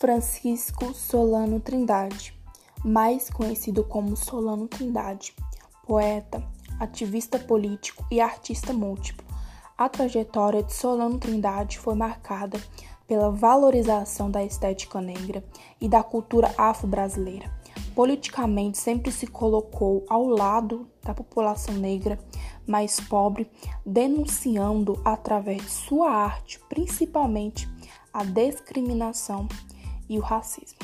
Francisco Solano Trindade, mais conhecido como Solano Trindade, poeta, ativista político e artista múltiplo. A trajetória de Solano Trindade foi marcada pela valorização da estética negra e da cultura afro-brasileira. Politicamente, sempre se colocou ao lado da população negra mais pobre, denunciando através de sua arte, principalmente a discriminação e o racismo.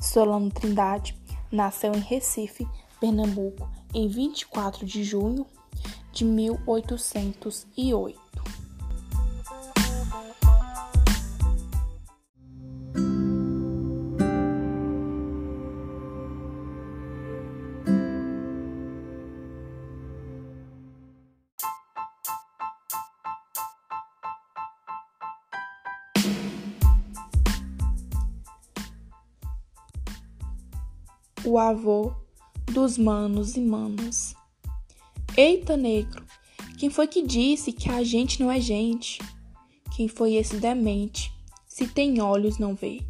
Solano Trindade nasceu em Recife, Pernambuco, em 24 de junho de 1808. O avô dos manos e manas. Eita, negro, quem foi que disse que a gente não é gente? Quem foi esse demente? Se tem olhos, não vê.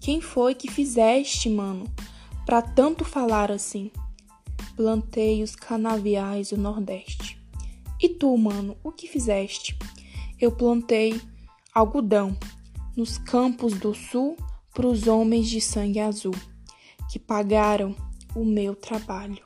Quem foi que fizeste, mano, pra tanto falar assim? Plantei os canaviais do Nordeste. E tu, mano, o que fizeste? Eu plantei algodão nos campos do Sul pros homens de sangue azul que pagaram o meu trabalho.